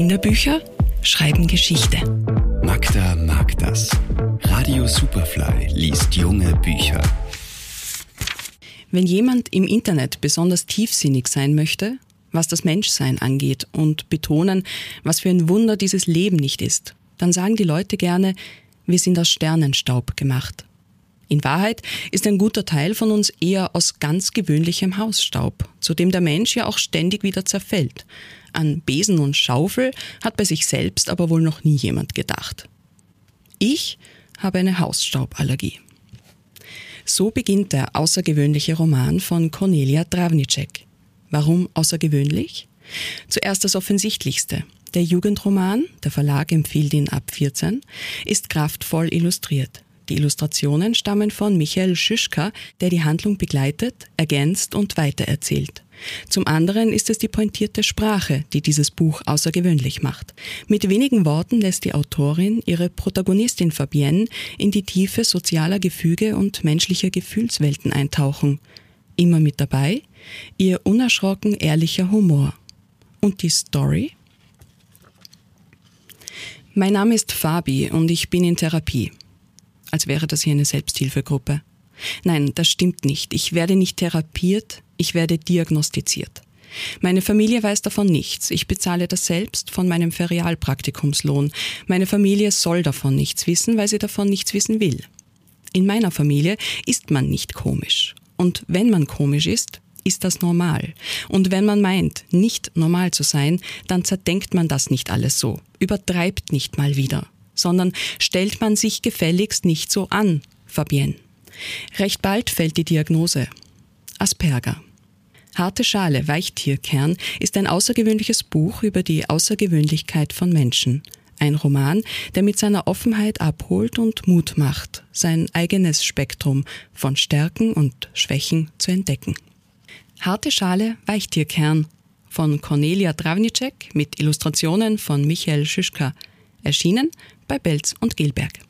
Kinderbücher schreiben Geschichte. Magda mag das. Radio Superfly liest junge Bücher. Wenn jemand im Internet besonders tiefsinnig sein möchte, was das Menschsein angeht und betonen, was für ein Wunder dieses Leben nicht ist, dann sagen die Leute gerne, wir sind aus Sternenstaub gemacht. In Wahrheit ist ein guter Teil von uns eher aus ganz gewöhnlichem Hausstaub, zu dem der Mensch ja auch ständig wieder zerfällt. An Besen und Schaufel hat bei sich selbst aber wohl noch nie jemand gedacht. Ich habe eine Hausstauballergie. So beginnt der außergewöhnliche Roman von Cornelia Travnicek. Warum außergewöhnlich? Zuerst das Offensichtlichste. Der Jugendroman, der Verlag empfiehlt ihn ab 14, ist kraftvoll illustriert. Die Illustrationen stammen von Michael Schischka, der die Handlung begleitet, ergänzt und weitererzählt. Zum anderen ist es die pointierte Sprache, die dieses Buch außergewöhnlich macht. Mit wenigen Worten lässt die Autorin ihre Protagonistin Fabienne in die Tiefe sozialer Gefüge und menschlicher Gefühlswelten eintauchen. Immer mit dabei ihr unerschrocken ehrlicher Humor. Und die Story? Mein Name ist Fabi und ich bin in Therapie als wäre das hier eine Selbsthilfegruppe. Nein, das stimmt nicht. Ich werde nicht therapiert, ich werde diagnostiziert. Meine Familie weiß davon nichts. Ich bezahle das selbst von meinem Ferialpraktikumslohn. Meine Familie soll davon nichts wissen, weil sie davon nichts wissen will. In meiner Familie ist man nicht komisch. Und wenn man komisch ist, ist das normal. Und wenn man meint, nicht normal zu sein, dann zerdenkt man das nicht alles so, übertreibt nicht mal wieder sondern stellt man sich gefälligst nicht so an, Fabienne. Recht bald fällt die Diagnose. Asperger. Harte Schale, Weichtierkern ist ein außergewöhnliches Buch über die Außergewöhnlichkeit von Menschen. Ein Roman, der mit seiner Offenheit abholt und Mut macht, sein eigenes Spektrum von Stärken und Schwächen zu entdecken. Harte Schale, Weichtierkern von Cornelia Travnicek mit Illustrationen von Michael Schischka. Erschienen bei Belz und Gelberg.